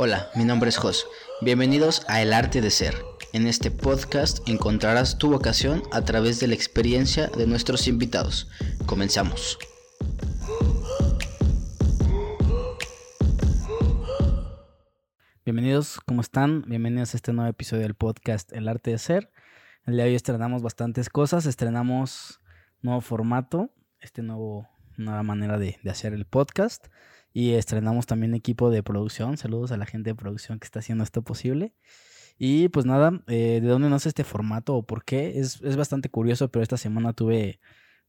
Hola, mi nombre es Jos. Bienvenidos a El Arte de Ser. En este podcast encontrarás tu vocación a través de la experiencia de nuestros invitados. Comenzamos. Bienvenidos, ¿cómo están? Bienvenidos a este nuevo episodio del podcast El Arte de Ser. El día de hoy estrenamos bastantes cosas, estrenamos nuevo formato, este nuevo, nueva manera de, de hacer el podcast. Y estrenamos también equipo de producción. Saludos a la gente de producción que está haciendo esto posible. Y pues nada, eh, ¿de dónde nace este formato o por qué? Es, bastante curioso, pero esta semana tuve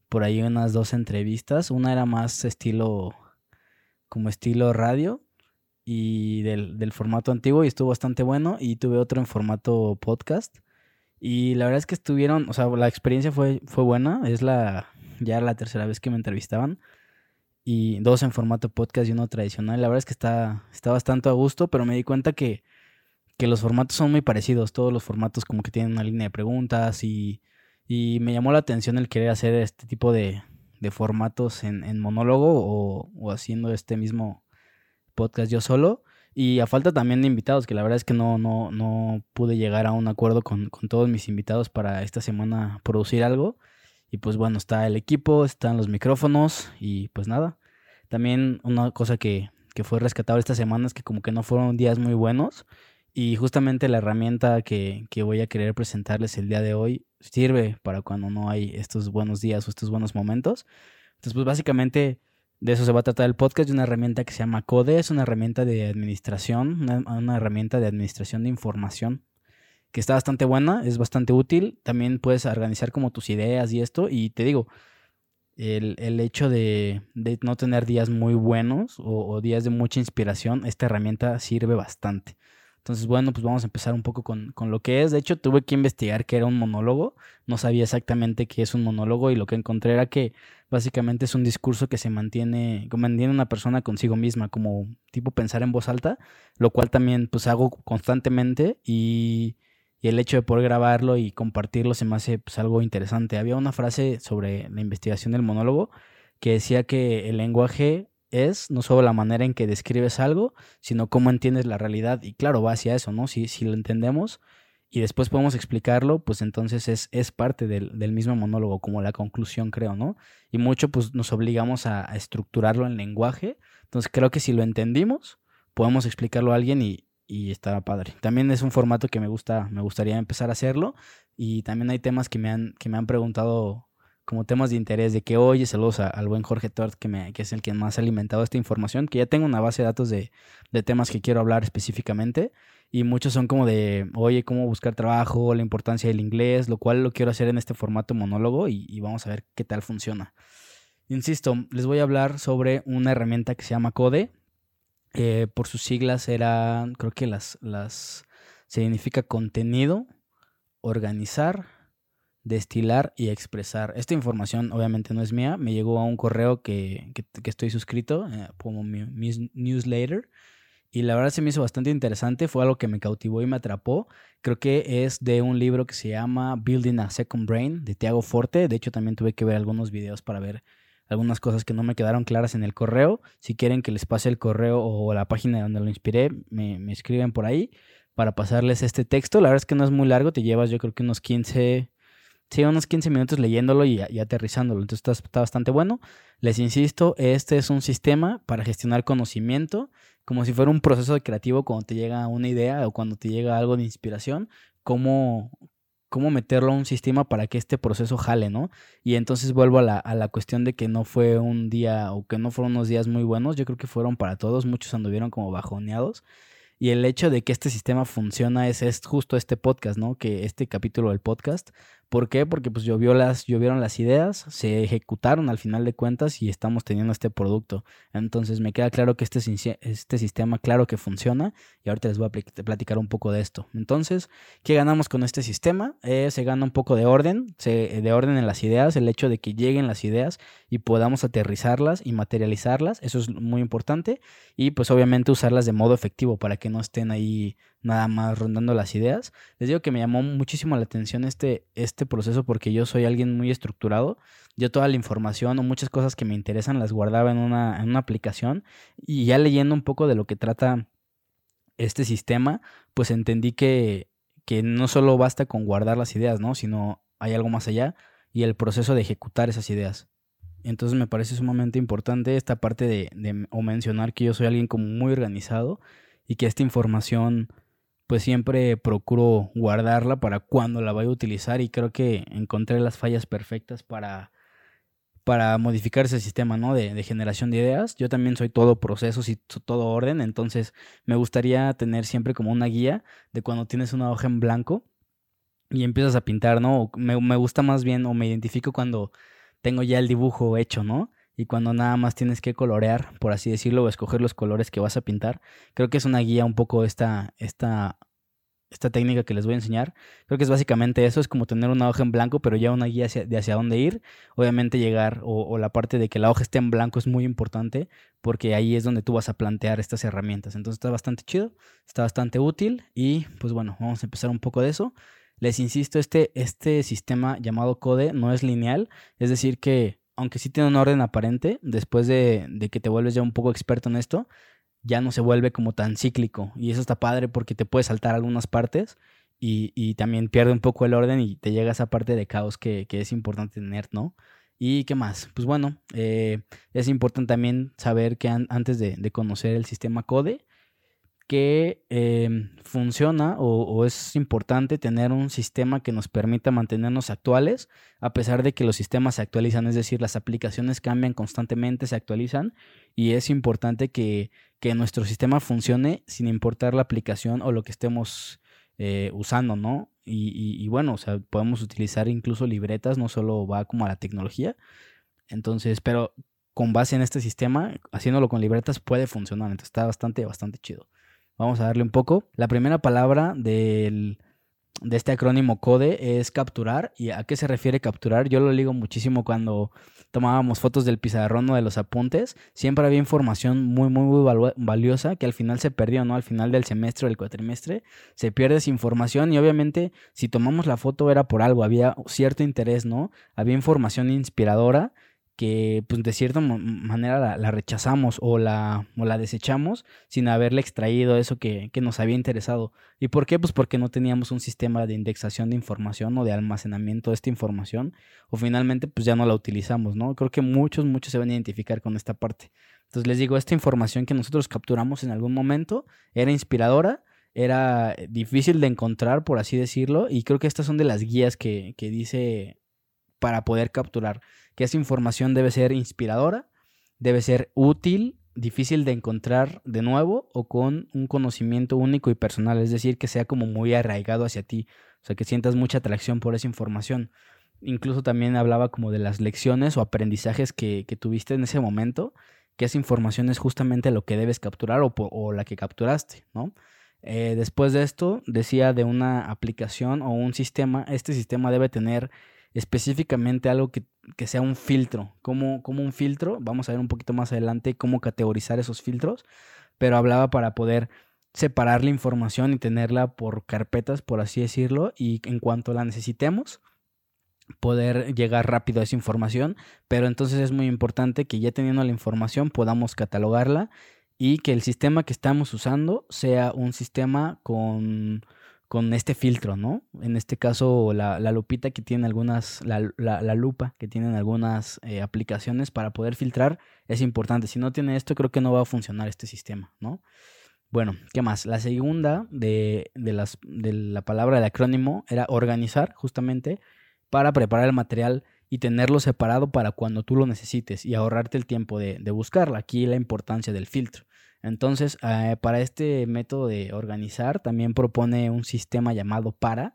por ahí unas dos entrevistas. Una era más estilo, como estilo radio y del, del, formato antiguo y estuvo bastante bueno. Y tuve otro en formato podcast. Y la verdad es que estuvieron, o sea, la experiencia fue, fue buena. Es la, ya la tercera vez que me entrevistaban y dos en formato podcast y uno tradicional. La verdad es que está, está bastante a gusto, pero me di cuenta que, que los formatos son muy parecidos. Todos los formatos como que tienen una línea de preguntas y, y me llamó la atención el querer hacer este tipo de, de formatos en, en monólogo o, o, haciendo este mismo podcast yo solo. Y a falta también de invitados, que la verdad es que no, no, no pude llegar a un acuerdo con, con todos mis invitados para esta semana producir algo. Y pues bueno, está el equipo, están los micrófonos y pues nada. También una cosa que, que fue rescatable esta semana es que como que no fueron días muy buenos y justamente la herramienta que, que voy a querer presentarles el día de hoy sirve para cuando no hay estos buenos días o estos buenos momentos. Entonces pues básicamente de eso se va a tratar el podcast, de una herramienta que se llama Code, es una herramienta de administración, una, una herramienta de administración de información que está bastante buena, es bastante útil. También puedes organizar como tus ideas y esto. Y te digo, el, el hecho de, de, no tener días muy buenos o, días de mucha inspiración, esta herramienta sirve bastante. Entonces, bueno, pues vamos a empezar un poco con, con, lo que es. De hecho, tuve que investigar qué era un monólogo. No sabía exactamente qué es un monólogo y lo que encontré era que básicamente es un discurso que se mantiene, que mantiene una persona consigo misma, como tipo pensar en voz alta, lo cual también pues hago constantemente y y el hecho de poder grabarlo y compartirlo se me hace pues, algo interesante. Había una frase sobre la investigación del monólogo que decía que el lenguaje es no solo la manera en que describes algo, sino cómo entiendes la realidad. Y claro, va hacia eso, ¿no? Si, si lo entendemos y después podemos explicarlo, pues entonces es, es parte del, del, mismo monólogo, como la conclusión, creo, ¿no? Y mucho, pues nos obligamos a, a estructurarlo en lenguaje. Entonces creo que si lo entendimos, podemos explicarlo a alguien y, y estaba padre. También es un formato que me gusta, me gustaría empezar a hacerlo y también hay temas que me han, que me han preguntado como temas de interés de que oye, saludos al buen Jorge Tort, que, me, que es el que más ha alimentado esta información, que ya tengo una base de datos de, de temas que quiero hablar específicamente y muchos son como de, oye, cómo buscar trabajo, la importancia del inglés, lo cual lo quiero hacer en este formato monólogo y vamos a ver qué tal funciona. Insisto, les voy a hablar sobre una herramienta que se llama Code, eh, por sus siglas era, creo que las, las significa contenido, organizar, destilar y expresar. Esta información obviamente no es mía, me llegó a un correo que, que, que estoy suscrito eh, como mi, mi, newsletter y la verdad se me hizo bastante interesante, fue algo que me cautivó y me atrapó. Creo que es de un libro que se llama Building a Second Brain de Tiago Forte, de hecho también tuve que ver algunos videos para ver algunas cosas que no me quedaron claras en el correo. Si quieren que les pase el correo o la página donde lo inspiré, me, escriben por ahí para pasarles este texto. La verdad es que no es muy largo, te llevas yo creo que unos 15, sí, unos 15 minutos leyéndolo y, y aterrizándolo. Entonces está, está, bastante bueno. Les insisto, este es un sistema para gestionar conocimiento, como si fuera un proceso creativo cuando te llega una idea o cuando te llega algo de inspiración, cómo, cómo meterlo a un sistema para que este proceso jale, ¿no? Y entonces vuelvo a la, a la, cuestión de que no fue un día o que no fueron unos días muy buenos, yo creo que fueron para todos, muchos anduvieron como bajoneados. Y el hecho de que este sistema funciona es, es justo este podcast, ¿no? Que este capítulo del podcast ¿Por qué? Porque pues las, llovieron las ideas, se ejecutaron al final de cuentas y estamos teniendo este producto. Entonces me queda claro que este, este sistema, claro que funciona y ahorita les voy a platicar un poco de esto. Entonces, ¿qué ganamos con este sistema? Eh, se gana un poco de orden, de orden en las ideas, el hecho de que lleguen las ideas y podamos aterrizarlas y materializarlas, eso es muy importante y pues obviamente usarlas de modo efectivo para que no estén ahí nada más rondando las ideas. Les digo que me llamó muchísimo la atención este, este proceso porque yo soy alguien muy estructurado. Yo toda la información o muchas cosas que me interesan las guardaba en una, en una aplicación y ya leyendo un poco de lo que trata este sistema, pues entendí que, que no solo basta con guardar las ideas, ¿no? Sino hay algo más allá y el proceso de ejecutar esas ideas. Entonces me parece sumamente importante esta parte de, o mencionar que yo soy alguien como muy organizado y que esta información pues siempre procuro guardarla para cuando la vaya a utilizar y creo que encontré las fallas perfectas para, para modificar ese sistema ¿no? de, de generación de ideas. Yo también soy todo procesos y todo orden, entonces me gustaría tener siempre como una guía de cuando tienes una hoja en blanco y empiezas a pintar, ¿no? Me, me gusta más bien o me identifico cuando tengo ya el dibujo hecho, ¿no? Y cuando nada más tienes que colorear, por así decirlo, o escoger los colores que vas a pintar. Creo que es una guía un poco esta, esta, esta técnica que les voy a enseñar. Creo que es básicamente eso, es como tener una hoja en blanco, pero ya una guía de hacia dónde ir. Obviamente llegar, o, o, la parte de que la hoja esté en blanco es muy importante, porque ahí es donde tú vas a plantear estas herramientas. Entonces está bastante chido, está bastante útil y pues bueno, vamos a empezar un poco de eso. Les insisto, este, este sistema llamado CODE no es lineal, es decir que aunque sí tiene un orden aparente, después de, que te vuelves ya un poco experto en esto, ya no se vuelve como tan cíclico. Y eso está padre porque te puedes saltar algunas partes y, también pierde un poco el orden y te llega esa parte de caos que, es importante tener, ¿no? ¿Y qué más? Pues bueno, eh, es importante también saber que antes de, de, conocer el sistema CODE, que em, funciona o, es importante tener un sistema que nos permita mantenernos actuales, a pesar de que los sistemas se actualizan, es decir, las aplicaciones cambian constantemente, se actualizan, y es importante que, nuestro sistema funcione sin importar la aplicación o lo que estemos eh, usando, ¿no? Y, y, bueno, o sea, podemos utilizar incluso libretas, no solo va como a la tecnología. Entonces, pero con base en este sistema, haciéndolo con libretas puede funcionar, entonces está bastante, bastante chido. Vamos a darle un poco. La primera palabra del, de este acrónimo CODE es capturar. ¿Y a qué se refiere capturar? Yo lo digo muchísimo cuando tomábamos fotos del pizarrón o de los apuntes. Siempre había información muy, muy, muy valiosa que al final se perdió, ¿no? Al final del semestre o del cuatrimestre se pierde esa información y obviamente si tomamos la foto era por algo, había cierto interés, ¿no? Había información inspiradora que pues de cierta manera la, rechazamos o la, o la desechamos sin haberle extraído eso que, que, nos había interesado. ¿Y por qué? Pues porque no teníamos un sistema de indexación de información o de almacenamiento de esta información o finalmente pues ya no la utilizamos, ¿no? Creo que muchos, muchos se van a identificar con esta parte. Entonces les digo, esta información que nosotros capturamos en algún momento era inspiradora, era difícil de encontrar, por así decirlo, y creo que estas son de las guías que, que dice para poder capturar que esa información debe ser inspiradora, debe ser útil, difícil de encontrar de nuevo o con un conocimiento único y personal, es decir, que sea como muy arraigado hacia ti, o sea, que sientas mucha atracción por esa información. Incluso también hablaba como de las lecciones o aprendizajes que, tuviste en ese momento, que esa información es justamente lo que debes capturar o, la que capturaste, ¿no? Eh, después de esto, decía de una aplicación o un sistema, este sistema debe tener específicamente algo que, sea un filtro, como, como un filtro, vamos a ver un poquito más adelante cómo categorizar esos filtros, pero hablaba para poder separar la información y tenerla por carpetas, por así decirlo, y en cuanto la necesitemos, poder llegar rápido a esa información, pero entonces es muy importante que ya teniendo la información podamos catalogarla y que el sistema que estamos usando sea un sistema con con este filtro, ¿no? En este caso, la, lupita que tiene algunas, la, lupa que tienen algunas eh, aplicaciones para poder filtrar es importante. Si no tiene esto, creo que no va a funcionar este sistema, ¿no? Bueno, ¿qué más? La segunda de, las, de la palabra del acrónimo era organizar, justamente, para preparar el material y tenerlo separado para cuando tú lo necesites y ahorrarte el tiempo de, de buscarla. Aquí la importancia del filtro. Entonces, eh, para este método de organizar, también propone un sistema llamado para.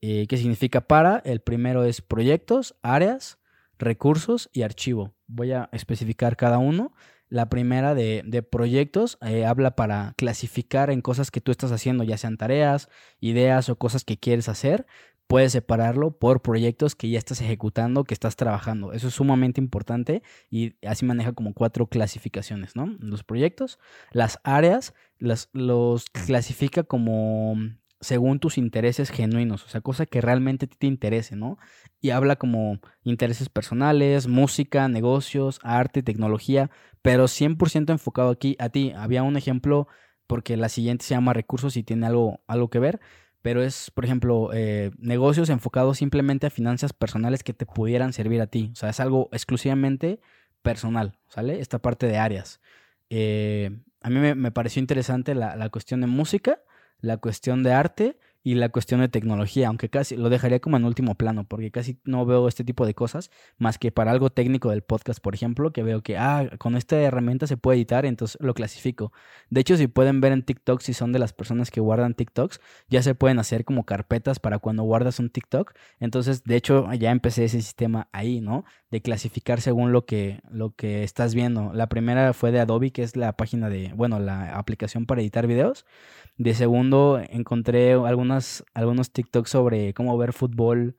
Eh, ¿Qué significa para? El primero es proyectos, áreas, recursos y archivo. Voy a especificar cada uno. La primera de, proyectos eh, habla para clasificar en cosas que tú estás haciendo, ya sean tareas, ideas o cosas que quieres hacer puedes separarlo por proyectos que ya estás ejecutando, que estás trabajando. Eso es sumamente importante y así maneja como cuatro clasificaciones, ¿no? Los proyectos, las áreas, las, los clasifica como según tus intereses genuinos, o sea, cosa que realmente te interese, ¿no? Y habla como intereses personales, música, negocios, arte, tecnología, pero 100% enfocado aquí a ti. Había un ejemplo porque la siguiente se llama recursos y tiene algo, algo que ver, pero es, por ejemplo, eh, negocios enfocados simplemente a finanzas personales que te pudieran servir a ti. O sea, es algo exclusivamente personal, ¿sale? Esta parte de áreas. Eh, a mí me, pareció interesante la, la, cuestión de música, la cuestión de arte y la cuestión de tecnología, aunque casi lo dejaría como en último plano, porque casi no veo este tipo de cosas, más que para algo técnico del podcast, por ejemplo, que veo que, ah, con esta herramienta se puede editar, entonces lo clasifico. De hecho, si pueden ver en TikTok, si son de las personas que guardan TikToks, ya se pueden hacer como carpetas para cuando guardas un TikTok. Entonces, de hecho, ya empecé ese sistema ahí, ¿no? De clasificar según lo que, lo que estás viendo. La primera fue de Adobe, que es la página de, bueno, la aplicación para editar videos. De segundo, encontré algunas, algunos TikToks sobre cómo ver fútbol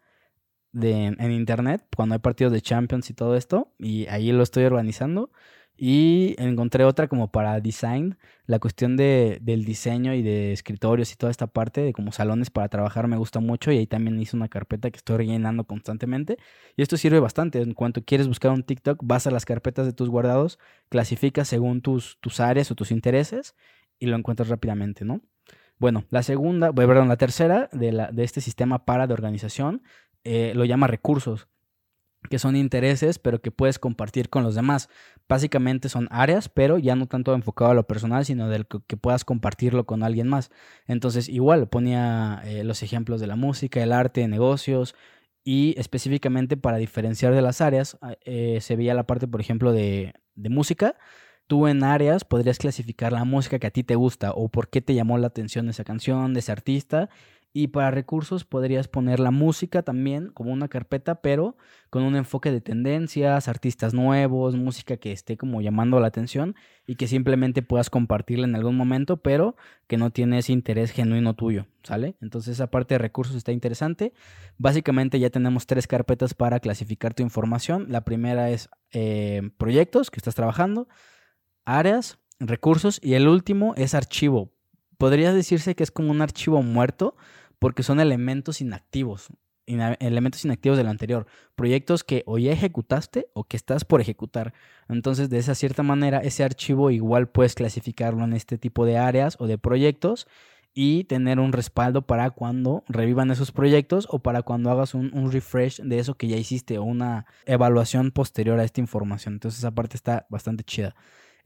de, en internet, cuando hay partidos de Champions y todo esto, y ahí lo estoy organizando. Y encontré otra como para design, la cuestión de, del diseño y de escritorios y toda esta parte de como salones para trabajar me gusta mucho y ahí también hice una carpeta que estoy rellenando constantemente y esto sirve bastante. En cuanto quieres buscar un TikTok, vas a las carpetas de tus guardados, clasificas según tus, tus áreas o tus intereses y lo encuentras rápidamente, ¿no? Bueno, la segunda, perdón, la tercera de, la, este sistema para de organización eh, lo llama recursos, que son intereses, pero que puedes compartir con los demás. Básicamente son áreas, pero ya no tanto enfocado a lo personal, sino del que, puedas compartirlo con alguien más. Entonces, igual ponía eh, los ejemplos de la música, el arte, negocios, y específicamente para diferenciar de las áreas, eh, se veía la parte, por ejemplo, de música tú en áreas podrías clasificar la música que a ti te gusta o por qué te llamó la atención esa canción, de ese artista. Y para recursos podrías poner la música también como una carpeta, pero con un enfoque de tendencias, artistas nuevos, música que esté como llamando la atención y que simplemente puedas compartirla en algún momento, pero que no tiene ese interés genuino tuyo, ¿sale? Entonces esa parte de recursos está interesante. Básicamente ya tenemos tres carpetas para clasificar tu información. La primera es eh, proyectos que estás trabajando áreas, recursos y el último es archivo. Podría decirse que es como un archivo muerto porque son elementos inactivos, elementos inactivos del anterior, proyectos que o ya ejecutaste o que estás por ejecutar. Entonces, de esa cierta manera, ese archivo igual puedes clasificarlo en este tipo de áreas o de proyectos y tener un respaldo para cuando revivan esos proyectos o para cuando hagas un, un, refresh de eso que ya hiciste o una evaluación posterior a esta información. Entonces esa parte está bastante chida.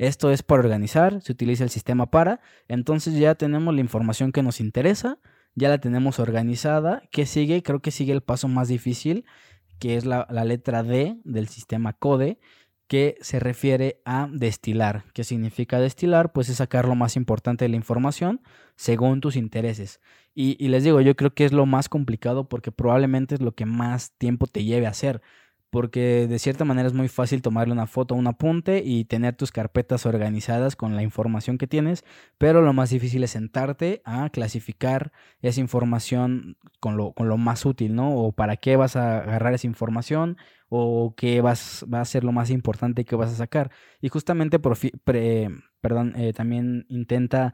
Esto es para organizar, se utiliza el sistema para, entonces ya tenemos la información que nos interesa, ya la tenemos organizada. ¿Qué sigue? Creo que sigue el paso más difícil, que es la, letra D del sistema CODE, que se refiere a destilar. ¿Qué significa destilar? Pues es sacar lo más importante de la información según tus intereses. Y, y, les digo, yo creo que es lo más complicado porque probablemente es lo que más tiempo te lleve a hacer porque de cierta manera es muy fácil tomarle una foto, un apunte y tener tus carpetas organizadas con la información que tienes, pero lo más difícil es sentarte a clasificar esa información con lo, con lo más útil, ¿no? O para qué vas a agarrar esa información o qué vas, va a ser lo más importante que vas a sacar. Y justamente, perdón, eh, también intenta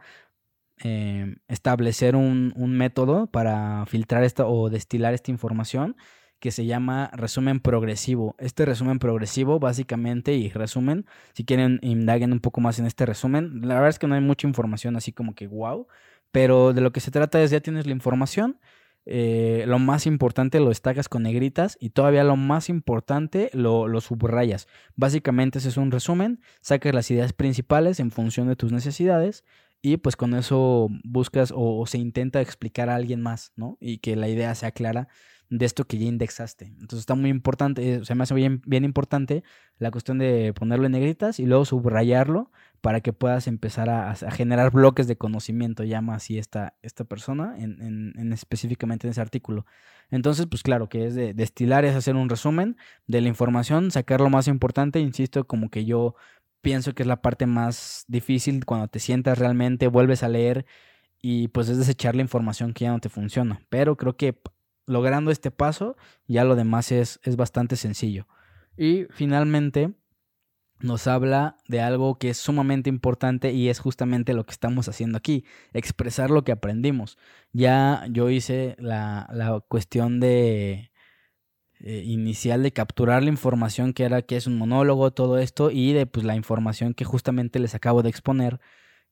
eh, establecer un, un método para filtrar esta o destilar esta información que se llama resumen progresivo. Este resumen progresivo, básicamente, y resumen, si quieren indaguen un poco más en este resumen, la verdad es que no hay mucha información así como que wow, pero de lo que se trata es ya tienes la información, eh, lo más importante lo destacas con negritas y todavía lo más importante lo, lo, subrayas. Básicamente ese es un resumen, sacas las ideas principales en función de tus necesidades y pues con eso buscas o, o se intenta explicar a alguien más, ¿no? Y que la idea sea clara de esto que ya indexaste. Entonces está muy importante, eh, se me hace bien, bien importante la cuestión de ponerlo en negritas y luego subrayarlo para que puedas empezar a, generar bloques de conocimiento, llama así esta, esta persona, en, en, específicamente en ese artículo. Entonces, pues claro, que es de destilar, es hacer un resumen de la información, sacar lo más importante, insisto, como que yo pienso que es la parte más difícil cuando te sientas realmente, vuelves a leer y pues es desechar la información que ya no te funciona. Pero creo que logrando este paso, ya lo demás es, es bastante sencillo. Y finalmente nos habla de algo que es sumamente importante y es justamente lo que estamos haciendo aquí, expresar lo que aprendimos. Ya yo hice la, la cuestión de eh, inicial de capturar la información que era que es un monólogo, todo esto, y de pues la información que justamente les acabo de exponer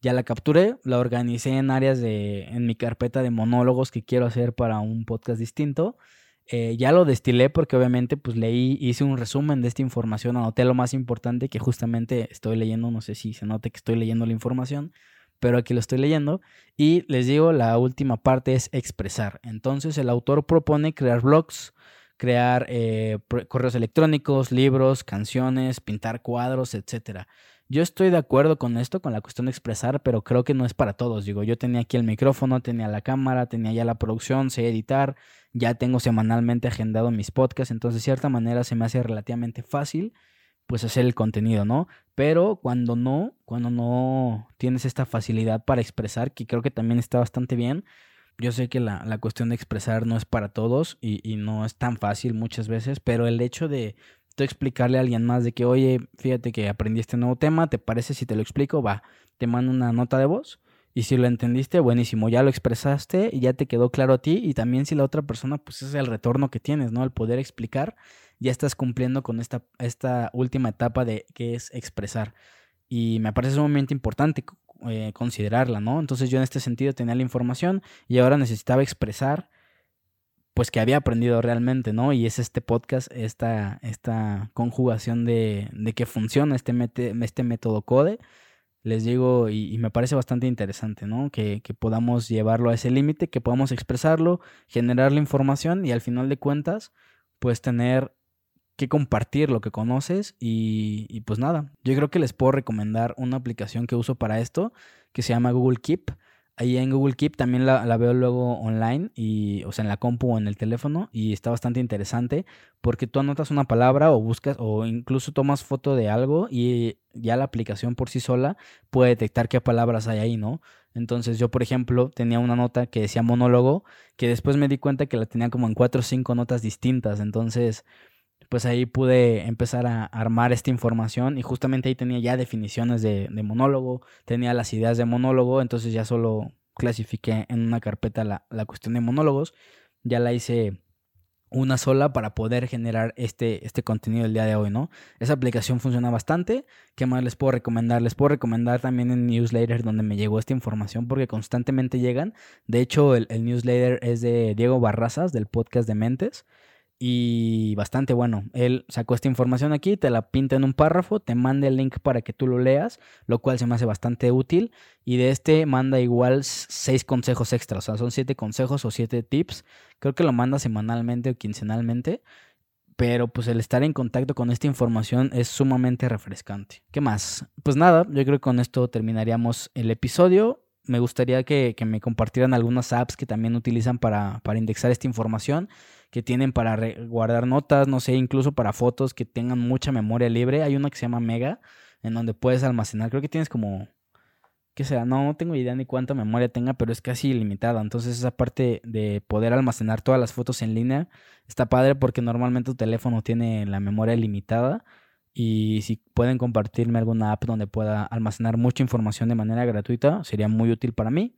ya la capturé, la organicé en áreas de, en mi carpeta de monólogos que quiero hacer para un podcast distinto. Eh, ya lo destilé porque obviamente pues leí, hice un resumen de esta información, anoté lo más importante que justamente estoy leyendo, no sé si se note que estoy leyendo la información, pero aquí lo estoy leyendo. Y les digo, la última parte es expresar. Entonces el autor propone crear blogs, crear eh, correos electrónicos, libros, canciones, pintar cuadros, etcétera. Yo estoy de acuerdo con esto, con la cuestión de expresar, pero creo que no es para todos. Digo, yo tenía aquí el micrófono, tenía la cámara, tenía ya la producción, sé editar, ya tengo semanalmente agendado mis podcasts, entonces de cierta manera se me hace relativamente fácil pues hacer el contenido, ¿no? Pero cuando no, cuando no tienes esta facilidad para expresar, que creo que también está bastante bien, yo sé que la, la cuestión de expresar no es para todos y, y, no es tan fácil muchas veces, pero el hecho de tú explicarle a alguien más de que, oye, fíjate que aprendí este nuevo tema, ¿te parece si te lo explico? Va, te mando una nota de voz. Y si lo entendiste, buenísimo, ya lo expresaste y ya te quedó claro a ti. Y también si la otra persona, pues es el retorno que tienes, ¿no? El poder explicar, ya estás cumpliendo con esta, esta última etapa de que es expresar. Y me parece sumamente importante eh, considerarla, ¿no? Entonces yo en este sentido tenía la información y ahora necesitaba expresar pues que había aprendido realmente, ¿no? Y es este podcast, esta, esta conjugación de, de que funciona este, este método CODE, les digo, y, me parece bastante interesante, ¿no? Que, que podamos llevarlo a ese límite, que podamos expresarlo, generar la información y al final de cuentas, pues tener que compartir lo que conoces y, y pues nada, yo creo que les puedo recomendar una aplicación que uso para esto, que se llama Google Keep Ahí en Google Keep también la, veo luego online, y, o sea, en la compu o en el teléfono, y está bastante interesante porque tú anotas una palabra o buscas o incluso tomas foto de algo y ya la aplicación por sí sola puede detectar qué palabras hay ahí, ¿no? Entonces yo, por ejemplo, tenía una nota que decía monólogo, que después me di cuenta que la tenía como en cuatro o cinco notas distintas, entonces pues ahí pude empezar a armar esta información y justamente ahí tenía ya definiciones de, monólogo, tenía las ideas de monólogo, entonces ya solo clasifiqué en una carpeta la, la, cuestión de monólogos, ya la hice una sola para poder generar este, este contenido del día de hoy, ¿no? Esa aplicación funciona bastante. ¿Qué más les puedo recomendar? Les puedo recomendar también en newsletter donde me llegó esta información porque constantemente llegan. De hecho, el, el newsletter es de Diego Barrazas del podcast de Mentes y bastante bueno. Él sacó esta información aquí, te la pinta en un párrafo, te manda el link para que tú lo leas, lo cual se me hace bastante útil. Y de este manda igual seis consejos extras, o sea, son siete consejos o siete tips. Creo que lo manda semanalmente o quincenalmente. Pero pues el estar en contacto con esta información es sumamente refrescante. ¿Qué más? Pues nada, yo creo que con esto terminaríamos el episodio me gustaría que, que, me compartieran algunas apps que también utilizan para, para indexar esta información que tienen para guardar notas, no sé, incluso para fotos que tengan mucha memoria libre. Hay una que se llama Mega, en donde puedes almacenar, creo que tienes como, ¿qué será? No, tengo idea ni cuánta memoria tenga, pero es casi ilimitada. Entonces esa parte de poder almacenar todas las fotos en línea está padre porque normalmente tu teléfono tiene la memoria limitada. Y si pueden compartirme alguna app donde pueda almacenar mucha información de manera gratuita, sería muy útil para mí.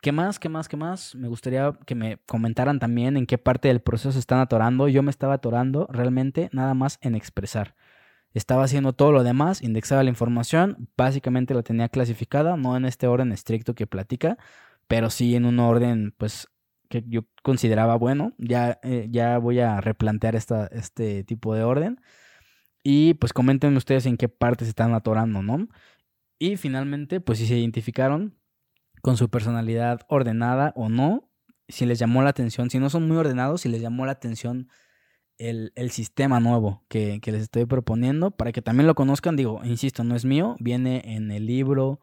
¿Qué más? ¿Qué más? ¿Qué más? Me gustaría que me comentaran también en qué parte del proceso están atorando. Yo me estaba atorando realmente nada más en expresar. Estaba haciendo todo lo demás, indexaba la información, básicamente la tenía clasificada, no en este orden estricto que platica, pero sí en un orden pues que yo consideraba bueno. Ya, eh, ya voy a replantear esta, este tipo de orden. Y pues comenten ustedes en qué parte se están atorando, ¿no? Y finalmente, pues si se identificaron, con su personalidad ordenada o no, si les llamó la atención, si no son muy ordenados, si les llamó la atención el, sistema nuevo que, les estoy proponiendo, para que también lo conozcan, digo, insisto, no es mío, viene en el libro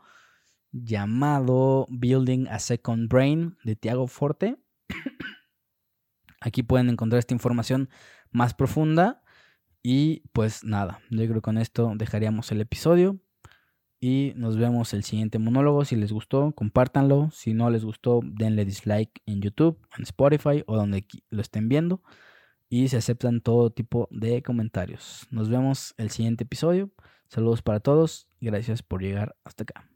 llamado Building a Second Brain de Tiago Forte. Aquí pueden encontrar esta información más profunda. Y pues nada, yo creo que con esto dejaríamos el episodio. Y nos vemos el siguiente monólogo. Si les gustó, compártanlo. Si no les gustó, denle dislike en YouTube, en Spotify o donde lo estén viendo. Y se aceptan todo tipo de comentarios. Nos vemos el siguiente episodio. Saludos para todos gracias por llegar hasta acá.